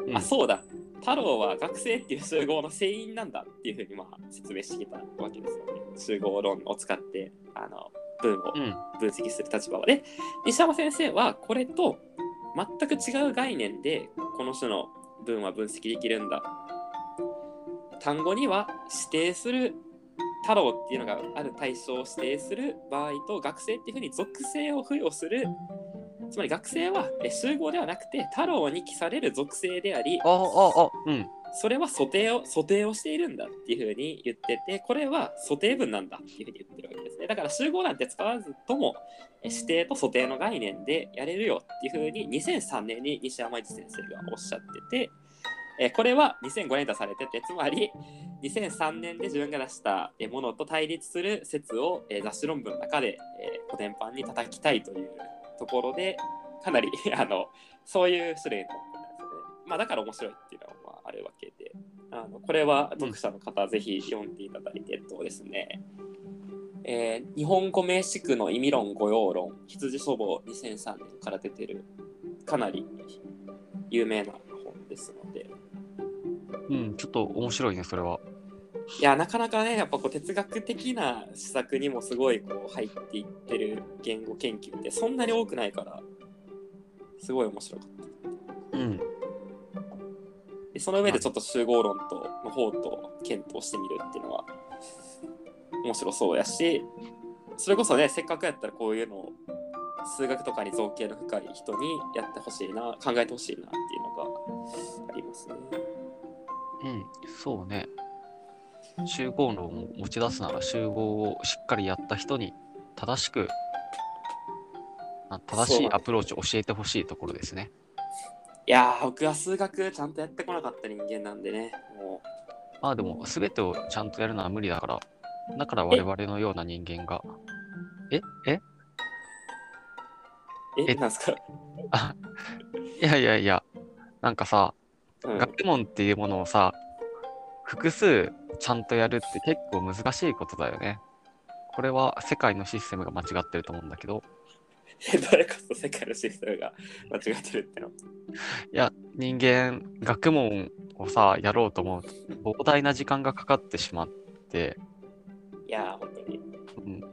うんあ、そうだ。太郎は学生っていう集合の成員なんだっていうふうにまあ説明してきたわけですよね。集合論を使ってあの文をうん分析する立場はね。西山先生はこれと全く違う概念でこの種の文は分析できるんだ。単語には指定する太郎っていうのがある対象を指定する場合と学生っていうふうに属性を付与するつまり学生はえ集合ではなくて太郎に記される属性であり。それは素定を素定をしているんだっていうふうに言っててこれは素定文なんだっていうふうに言っだから集合なんて使わずとも指定と素定の概念でやれるよっていうふうに2003年に西山一先生がおっしゃっててえこれは2005年出されててつまり2003年で自分が出したものと対立する説を雑誌論文の中で古典版に叩きたいというところでかなり あのそういう種類の本なんですよね。まあだから面白いっていうのはあるわけで、あのこれは読者の方ぜひ読んでいただいて、えっとですね、えー日本語名詞句の意味論語用論羊書房2003年から出てるかなり有名な本ですので、うん、ちょっと面白いね、それは。いや、なかなかね、やっぱこう哲学的な施策にもすごいこう入っていってる言語研究ってそんなに多くないから、すごい面白かった。うん。でその上でちょっと集合論との方と検討してみるっていうのは面白そうやし、それこそね、せっかくやったらこういうのを数学とかに造形の深い人にやってほしいな、考えてほしいなっていうのがありますね。うん、そうね。集合論を持ち出すなら集合をしっかりやった人に正しく、あ正しいアプローチを教えてほしいところですね。いやー、僕は数学ちゃんとやってこなかった人間なんでね、もまあでも、すべてをちゃんとやるのは無理だから、だから我々のような人間が、え？え？う、え、え？なんすか、あ、いやいやいや、なんかさ、うん、学問っていうものをさ、複数ちゃんとやるって結構難しいことだよね。これは世界のシステムが間違ってると思うんだけど、え どれこそ世界のシステムが間違ってるっての？いや、人間、学問をさ、やろうと思うと、膨大な時間がかかってしまって、いやー、本当に。うん、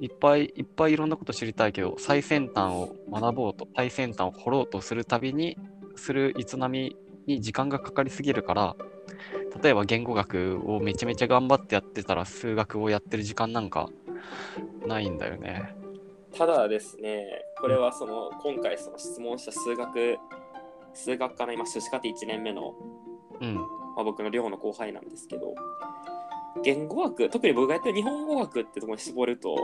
いっぱいいっぱいいろんなこと知りたいけど、最先端を学ぼうと、最先端を掘ろうとするたびに、する営みに時間がかかりすぎるから、例えば言語学をめちゃめちゃ頑張ってやってたら、数学をやってる時間なんかないんだよね。ただですね、これはその今回その質問した数学、数学科の今、修士課程1年目の、うん、まあ、僕の寮の後輩なんですけど、言語学、特に僕がやってる日本語学ってところに絞ると、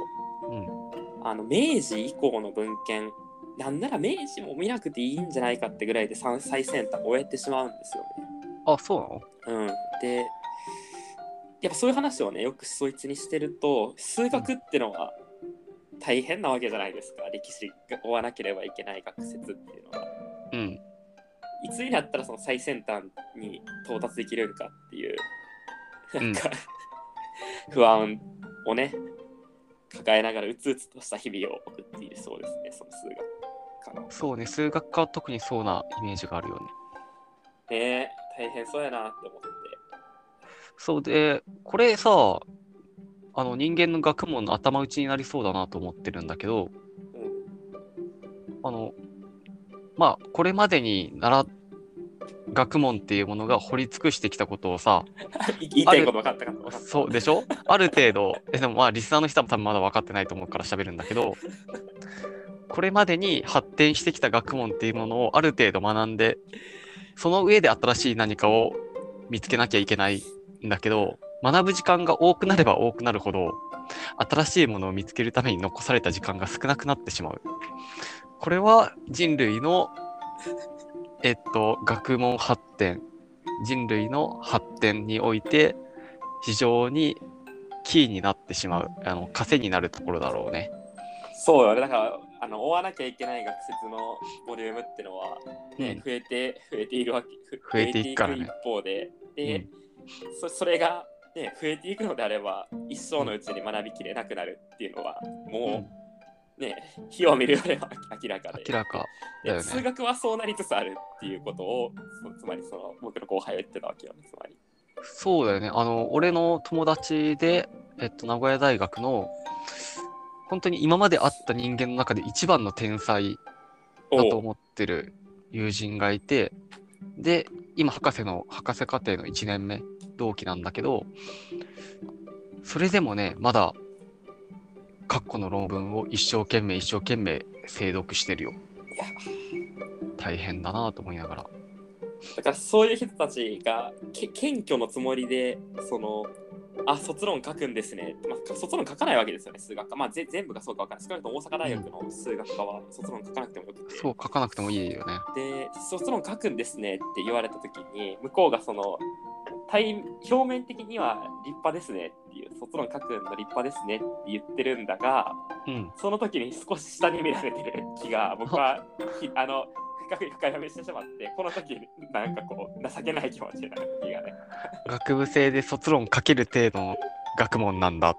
うん、あの明治以降の文献、なんなら明治も見なくていいんじゃないかってぐらいで最最先端を終えてしまうんですよね。あ、そうなの？うん、でやっぱそういう話をねよくそいつにしてると数学ってのは大変なわけじゃないですか。歴史が追わなければいけない学説っていうのは。うん、いつになったらその最先端に到達できるんかっていうなんか、不安をね抱えながらうつうつとした日々を送っているそうですねその数学科の。そうね、数学科は特にそうなイメージがあるよね。ね大変そうやなって思って。そうで、これさ、あの人間の学問の頭打ちになりそうだなと思ってるんだけど、うん。あの、まあ、これまでに習学問っていうものが掘り尽くしてきたことをさ、い 言いたいこと分かったかったそうでしょ？ある程度、えでもまあ、リスナーの人は多分まだ分かってないと思うから喋るんだけど、これまでに発展してきた学問っていうものをある程度学んで、その上で新しい何かを見つけなきゃいけないんだけど、学ぶ時間が多くなれば多くなるほど、新しいものを見つけるために残された時間が少なくなってしまう。これは人類の、えっと、学問発展、人類の発展において、非常にキーになってしまう、あの、枷になるところだろうね。そうよ。ね、だから、あの追わなきゃいけない学説のボリュームってのは、ねうん。増えて、増えているわけ、ふ増えていくからね。一方で、で、うん。そそれが、ね、増えていくのであれば、一生のうちに学びきれなくなるっていうのは、もう、ね、火を見るよりは明らかで。明らかだよで数ね。学はそうなりつつあるっていうことを、そつまりその僕の後輩は言ってたわけよね、つまり。そうだよね。あの、俺の友達で、えっと、名古屋大学の、本当に今まで会った人間の中で一番の天才だと思ってる友人がいて、で、今、博士の、博士課程の1年目、同期なんだけど、それでもね、まだ、括弧の論文を一生懸命一生懸命精読してるよ。大変だなと思いながら。だからそういう人たちがけ謙虚のつもりでそのあ卒論書くんですね、まあ、卒論書かないわけですよね数学科まあぜ全部がそうか分からない少なくとも大阪大学の数学科は卒論書かなくてもよくて、そう、書かなくてもいいよね。で卒論書くんですねって言われた時に向こうがその対表面的には立派ですね卒論書くの立派ですねって言ってるんだがうん。その時に少し下に見られてる気が 僕はひあの深く深読みしてしまってこの時なんかこう情けない気持ちになる気がね学部生で卒論書ける程度の学問なんだっ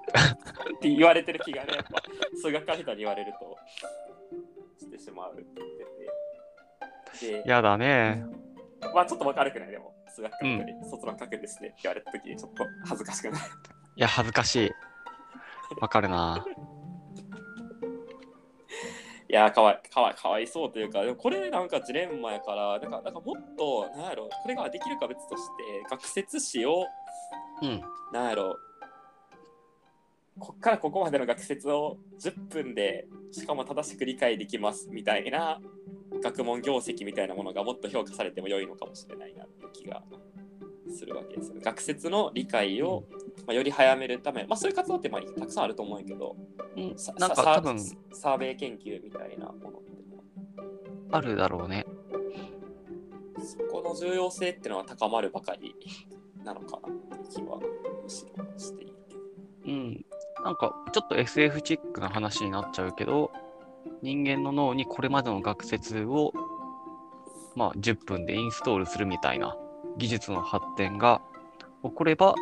て。言われてる気がねやっぱ数学科の人に言われるとしてしまうって言っててでやだね。まあちょっとわかるくない？でも数学科学で卒論書くんですねって言われた時にちょっと恥ずかしくなる。いや、恥ずかしい。わかるな。いやーかわいかわいかわいそうというか、でもこれなんかジレンマやから、なんかなんかもっと、なんやろ、これができるか別として、学説史を、うん。なんやろ、こっからここまでの学説を10分で、しかも正しく理解できますみたいな学問業績みたいなものがもっと評価されても良いのかもしれないなって気がするわけですよ。学説の理解を、まあ、より早めるため、まあそういう活動ってまあたくさんあると思うけど、うんさなんかさ多分サーベイ研究みたいなものってあるだろうね。そこの重要性っていうのは高まるばかりなのかなって気はむしろしていて。うん。なんかちょっと SF チックな話になっちゃうけど、人間の脳にこれまでの学説を、まあ、10分でインストールするみたいな技術の発展が起これば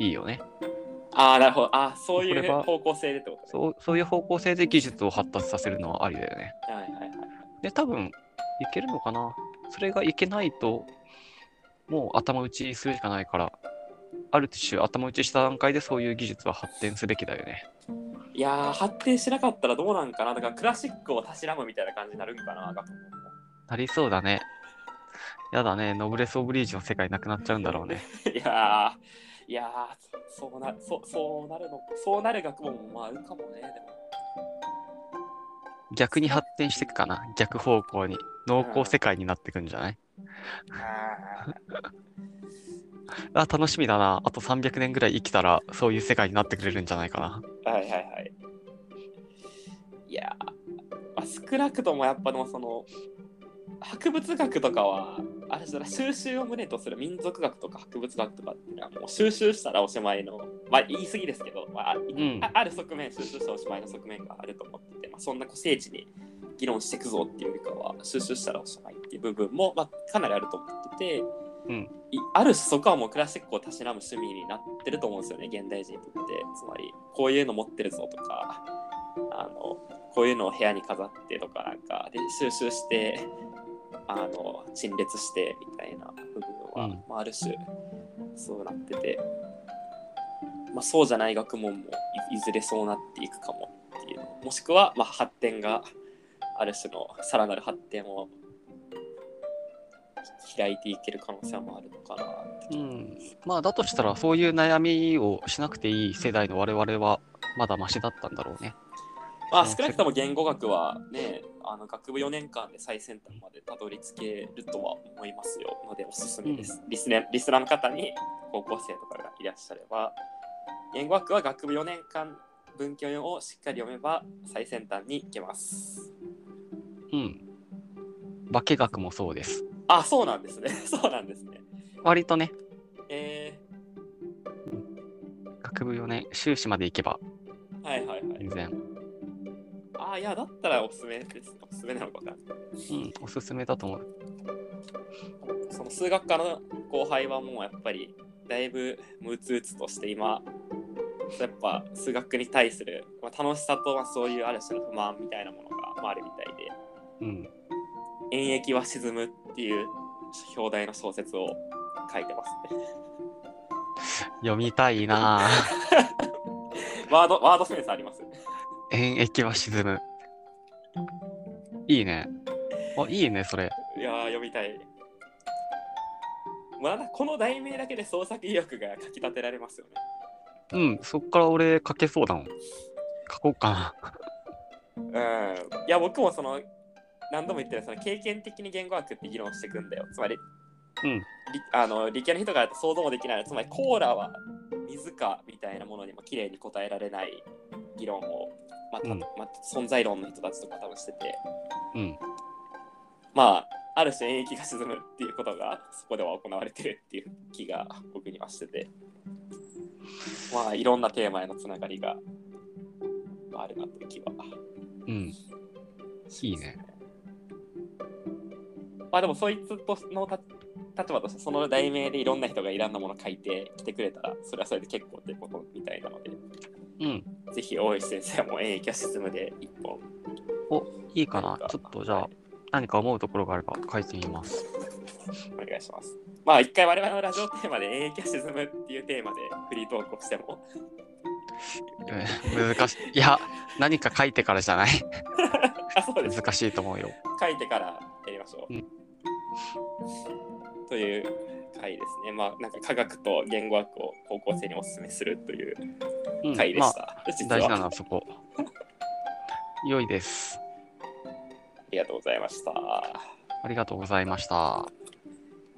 いいよね。ああ、なるほど。あーそういう方向性でってことね。そうそういう方向性で技術を発達させるのはありだよね。はいはいはい。で、多分いけるのかな？それがいけないと、もう頭打ちするしかないから、ある種頭打ちした段階でそういう技術は発展すべきだよね。いやー、発展しなかったらどうなんかな？だからクラシックをたしらむみたいな感じになるんかな。なりそうだね。やだね、ノブレス・オブリージの世界なくなっちゃうんだろうね。いやー、いやー、そそうなそそうなるの、そうなる学問もまああるかもね、でも。逆に発展していくかな。逆方向に。濃厚世界になっていくんじゃない？ああ、楽しみだな。あと300年ぐらい生きたら、そういう世界になってくれるんじゃないかな。ーはいはいはい。いやー、まあ、少なくともやっぱでもその、博物学とかは、あれじゃない収集を旨とする民族学とか博物学とかっていうのはもう収集したらおしまいの、まあ言い過ぎですけど、まあ、んあある側面、収集したらおしまいの側面があると思ってて、まあ、そんなこう精緻に議論していくぞっていうよりかは、収集したらおしまいっていう部分も、まあ、かなりあると思ってて、うんいある種そこはもうクラシックをたしなむ趣味になってると思うんですよね、現代人にとって。つまり、こういうの持ってるぞとか、あのこういうのを部屋に飾ってとかなんかで収集してあの陳列してみたいな部分は、うんまあ、ある種そうなってて、まあ、そうじゃない学問もいいずれそうなっていくかもっていうのもしくは、まあ、発展がある種のさらなる発展を開いていける可能性もあるのかなってうん。まあ、だとしたら、そういう悩みをしなくていい世代の我々は、まだマシだったんだろうね。まあ少なくとも言語学はね、あの学部4年間で最先端までたどり着けるとは思いますよのでおすすめです。リスネリスナーの方に高校生とかがいらっしゃれば、言語学は学部4年間文献をしっかり読めば最先端に行けます。うん。化学もそうです。あ、そうなんですね。そうなんですね。割とね、え学部4年、修士まで行けば、ー、はいはいはい。全然、あ、いや、だったらおすすめです。おすすめなのかない。うん、おすすめだと思う。その数学科の後輩はもうやっぱりだいぶムツうつとして今やっぱ数学に対する、まあ、楽しさとまあそういうある種の不満みたいなものが、まあ、あるみたいでうん。「演疫は沈む」っていう表題の小説を書いてますね。読みたいなぁ。ワードワードセンスあります？演疫は沈む。いいね。あ、いいね、それ。いやー読みたい。まあ、この題名だけで創作意欲がかきたてられますよね。うん、そっから俺書けそうだもん。書こうかな。うん、いや僕もその何度も言ってるその経験的に言語学って議論していくんだよつまりうん。理あの理系の人が想像もできないつまりコーラは水かみたいなものにも綺麗に答えられない議論を、まあたうんまあ、存在論の人たちとか多分しててうん。まあある種演疫が沈むっていうことがそこでは行われてるっていう気が僕にはしててまあいろんなテーマへのつながりがまああるなという気はうん。いいね。まあでもそいつとのた立場としてその題名でいろんな人がいろんなもの書いてきてくれたらそれはそれで結構ってことみたいなのでうん。ぜひ大石先生も演疫は沈むで一本お、いいかな何。ちょっとじゃあ、何か思うところがあれば書いてみます。お願いします。まあ一回我々のラジオテーマで演劇が沈むっていうテーマでフリートークをしてもうん難しい。いや、何か書いてからじゃないあ そうです難しいと思うよ。書いてからやりましょう。うんという回ですね。まあなんか科学と言語学を高校生にお勧めするといううんまあ、回でした。実大事なはのはそこ。良いです。ありがとうございました。ありがとうございました。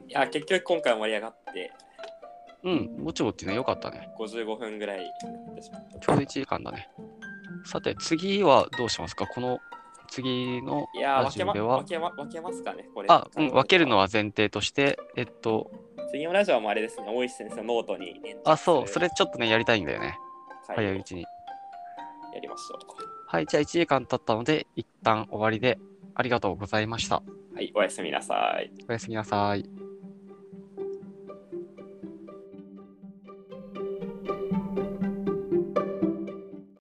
いや結局今回盛り上がってうん、ぼちぼちね、よかったね。55分ぐらいちょうど1時間だね。さて、次はどうしますか？この次のいやーラ分けまジオでは分けま分けますかねこれ。あ、うん、分けるのは前提として、えっと、次のラジオもあれですね、大石先生のノートに連あ、そう、それれちょっとね、やりたいんだよね。早いうちに。やりましょはい、じゃあ1時間経ったので、一旦終わりで、ありがとうございました。う。はい、おやすみなさい。おやすみなさい。